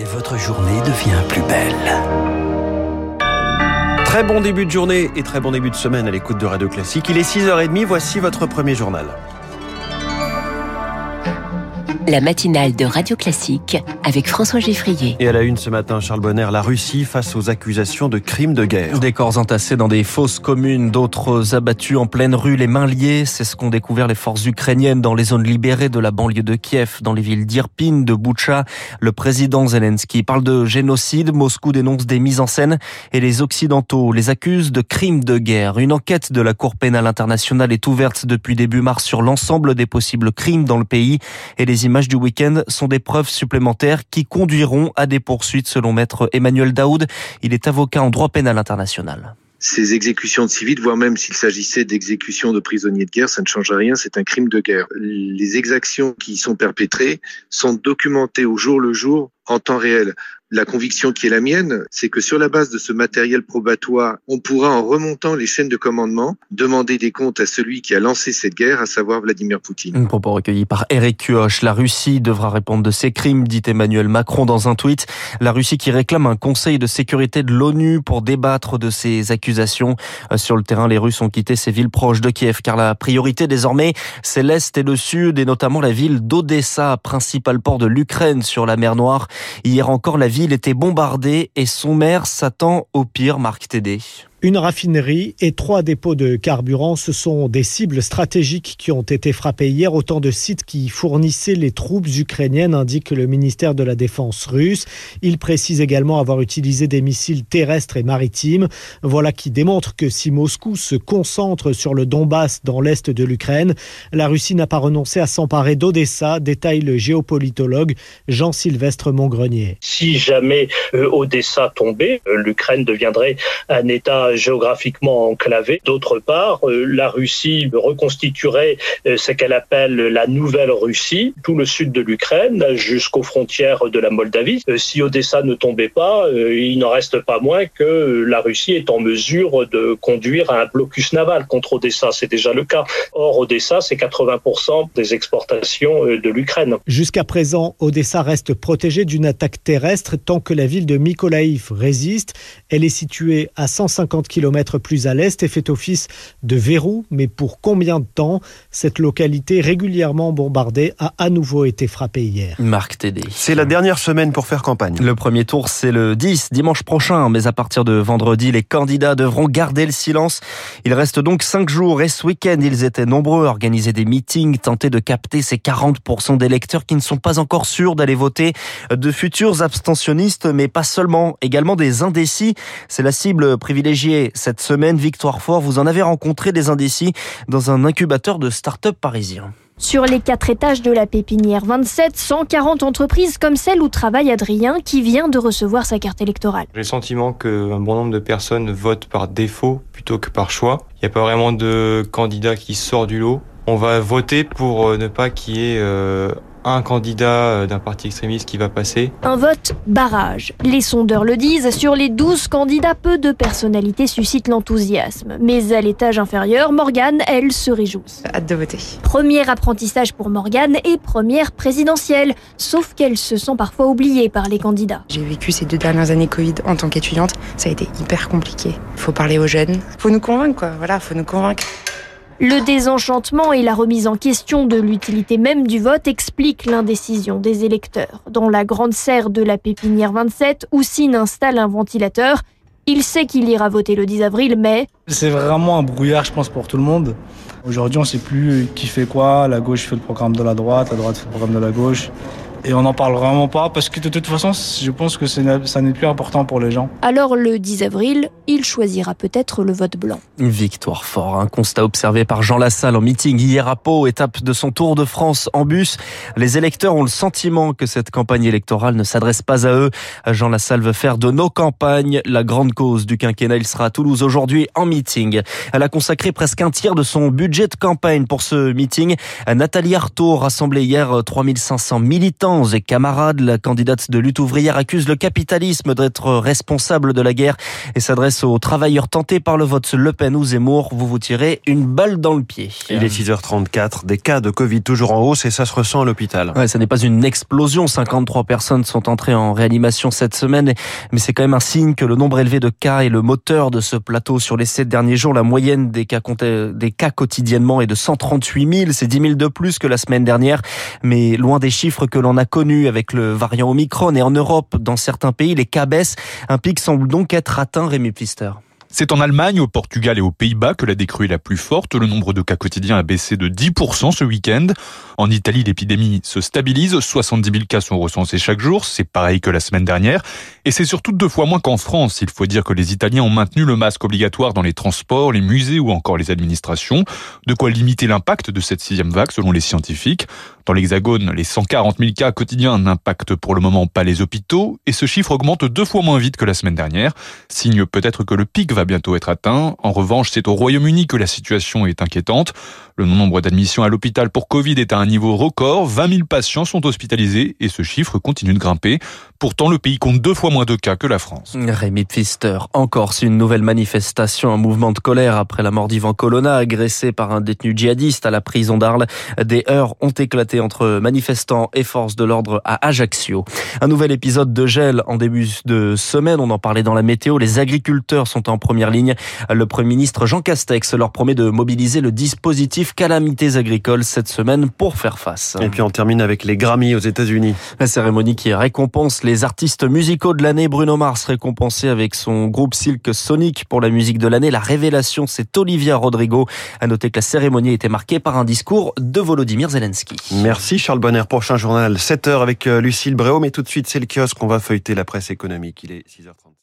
et votre journée devient plus belle. Très bon début de journée et très bon début de semaine à l'écoute de Radio Classique. Il est 6h30, voici votre premier journal. La matinale de Radio Classique avec François Geffrier. Et à la une ce matin, Charles Bonner, la Russie face aux accusations de crimes de guerre. Des corps entassés dans des fosses communes, d'autres abattus en pleine rue, les mains liées. C'est ce qu'ont découvert les forces ukrainiennes dans les zones libérées de la banlieue de Kiev, dans les villes d'Irpin, de Boucha. Le président Zelensky parle de génocide. Moscou dénonce des mises en scène et les Occidentaux les accusent de crimes de guerre. Une enquête de la Cour pénale internationale est ouverte depuis début mars sur l'ensemble des possibles crimes dans le pays et les images du week-end sont des preuves supplémentaires qui conduiront à des poursuites selon maître Emmanuel Daoud. Il est avocat en droit pénal international ces exécutions de civils, voire même s'il s'agissait d'exécutions de prisonniers de guerre, ça ne change rien, c'est un crime de guerre. Les exactions qui y sont perpétrées sont documentées au jour le jour en temps réel. La conviction qui est la mienne, c'est que sur la base de ce matériel probatoire, on pourra, en remontant les chaînes de commandement, demander des comptes à celui qui a lancé cette guerre, à savoir Vladimir Poutine. Un propos recueilli par Eric Kioch. La Russie devra répondre de ses crimes, dit Emmanuel Macron dans un tweet. La Russie qui réclame un conseil de sécurité de l'ONU pour débattre de ces accusations. Euh, sur le terrain, les Russes ont quitté ces villes proches de Kiev, car la priorité désormais, c'est l'Est et le Sud, et notamment la ville d'Odessa, principal port de l'Ukraine sur la mer Noire. Hier encore, la ville était bombardée et son maire s'attend au pire, Marc Tédé. Une raffinerie et trois dépôts de carburant, ce sont des cibles stratégiques qui ont été frappées hier. Autant de sites qui fournissaient les troupes ukrainiennes, indique le ministère de la Défense russe. Il précise également avoir utilisé des missiles terrestres et maritimes. Voilà qui démontre que si Moscou se concentre sur le Donbass dans l'est de l'Ukraine, la Russie n'a pas renoncé à s'emparer d'Odessa, détaille le géopolitologue Jean-Sylvestre Montgrenier. Si jamais euh, Odessa tombait, euh, l'Ukraine deviendrait un État géographiquement enclavé. D'autre part, euh, la Russie reconstituerait euh, ce qu'elle appelle la nouvelle Russie, tout le sud de l'Ukraine jusqu'aux frontières de la Moldavie. Euh, si Odessa ne tombait pas, il n'en reste pas moins que la Russie est en mesure de conduire un blocus naval contre Odessa. C'est déjà le cas. Or, Odessa, c'est 80% des exportations de l'Ukraine. Jusqu'à présent, Odessa reste protégée d'une attaque terrestre tant que la ville de Mykolaiv résiste. Elle est située à 150 kilomètres plus à l'est et fait office de verrou. Mais pour combien de temps Cette localité régulièrement bombardée a à nouveau été frappée hier? Marc Tédé. C'est la dernière semaine pour faire campagne. Le premier tour, c'est le 10, dimanche prochain. Mais à partir de vendredi, les candidats devront garder le silence. Il reste donc cinq jours et ce week-end, ils étaient nombreux à organiser des meetings, tenter de capter ces 40% d'électeurs qui ne sont pas encore sûrs d'aller voter, de futurs abstentionnistes, mais pas seulement, également des indécis. C'est la cible privilégiée cette semaine. Victoire Fort, vous en avez rencontré des indécis dans un incubateur de start-up parisien. Sur les quatre étages de la pépinière 27, 140 entreprises comme celle où travaille Adrien qui vient de recevoir sa carte électorale. J'ai le sentiment qu'un bon nombre de personnes votent par défaut plutôt que par choix. Il n'y a pas vraiment de candidat qui sort du lot. On va voter pour euh, ne pas qu'il y ait euh, un candidat euh, d'un parti extrémiste qui va passer. Un vote barrage. Les sondeurs le disent, sur les 12 candidats, peu de personnalités suscitent l'enthousiasme. Mais à l'étage inférieur, Morgane, elle, se réjouit. Hâte de voter. Premier apprentissage pour Morgane et première présidentielle. Sauf qu'elle se sent parfois oubliée par les candidats. J'ai vécu ces deux dernières années Covid en tant qu'étudiante. Ça a été hyper compliqué. Faut parler aux jeunes. Faut nous convaincre, quoi. Voilà, faut nous convaincre. Le désenchantement et la remise en question de l'utilité même du vote expliquent l'indécision des électeurs. Dans la grande serre de la pépinière 27, Oussine installe un ventilateur. Il sait qu'il ira voter le 10 avril, mais... C'est vraiment un brouillard, je pense, pour tout le monde. Aujourd'hui, on ne sait plus qui fait quoi. La gauche fait le programme de la droite, la droite fait le programme de la gauche. Et on n'en parle vraiment pas parce que de toute façon, je pense que ça n'est plus important pour les gens. Alors le 10 avril, il choisira peut-être le vote blanc. Une victoire fort, un constat observé par Jean Lassalle en meeting hier à Pau, étape de son Tour de France en bus. Les électeurs ont le sentiment que cette campagne électorale ne s'adresse pas à eux. Jean Lassalle veut faire de nos campagnes la grande cause du quinquennat. Il sera à Toulouse aujourd'hui en meeting. Elle a consacré presque un tiers de son budget de campagne pour ce meeting. Nathalie Arthaud rassemblait hier 3500 militants militants et camarades. La candidate de lutte ouvrière accuse le capitalisme d'être responsable de la guerre et s'adresse aux travailleurs tentés par le vote Le Pen ou Zemmour. Vous vous tirez une balle dans le pied. Il est 6h34, des cas de Covid toujours en hausse et ça se ressent à l'hôpital. Ouais, ça n'est pas une explosion. 53 personnes sont entrées en réanimation cette semaine, mais c'est quand même un signe que le nombre élevé de cas est le moteur de ce plateau. Sur les sept derniers jours, la moyenne des cas, des cas quotidiennement est de 138 000. C'est 10 000 de plus que la semaine dernière, mais loin des chiffres que l'on a connus avec le variant Omicron. Et en Europe, dans certains pays, les cas baissent. Un pic semble donc être atteint, Rémi Pfister. C'est en Allemagne, au Portugal et aux Pays-Bas que la décrue est la plus forte. Le nombre de cas quotidiens a baissé de 10% ce week-end. En Italie, l'épidémie se stabilise. 70 000 cas sont recensés chaque jour. C'est pareil que la semaine dernière. Et c'est surtout deux fois moins qu'en France. Il faut dire que les Italiens ont maintenu le masque obligatoire dans les transports, les musées ou encore les administrations. De quoi limiter l'impact de cette sixième vague selon les scientifiques. Dans l'Hexagone, les 140 000 cas quotidiens n'impactent pour le moment pas les hôpitaux et ce chiffre augmente deux fois moins vite que la semaine dernière. Signe peut-être que le pic bientôt être atteint. En revanche, c'est au Royaume-Uni que la situation est inquiétante. Le nombre d'admissions à l'hôpital pour Covid est à un niveau record. 20 000 patients sont hospitalisés et ce chiffre continue de grimper. Pourtant, le pays compte deux fois moins de cas que la France. Rémi Pfister, encore une nouvelle manifestation, un mouvement de colère après la mort d'Ivan Colonna, agressé par un détenu djihadiste à la prison d'Arles. Des heurts ont éclaté entre manifestants et forces de l'ordre à Ajaccio. Un nouvel épisode de gel en début de semaine, on en parlait dans la météo. Les agriculteurs sont en première ligne. Le Premier ministre Jean Castex leur promet de mobiliser le dispositif calamités agricoles cette semaine pour faire face. Et puis on termine avec les Grammy aux États-Unis. La cérémonie qui récompense les artistes musicaux de l'année. Bruno Mars récompensé avec son groupe Silk Sonic pour la musique de l'année. La révélation, c'est Olivia Rodrigo. À noter que la cérémonie était marquée par un discours de Volodymyr Zelensky. Merci Charles Bonner. Prochain journal 7h avec euh, Lucille Bréau. Mais tout de suite, c'est le kiosque. On va feuilleter la presse économique. Il est 6h30.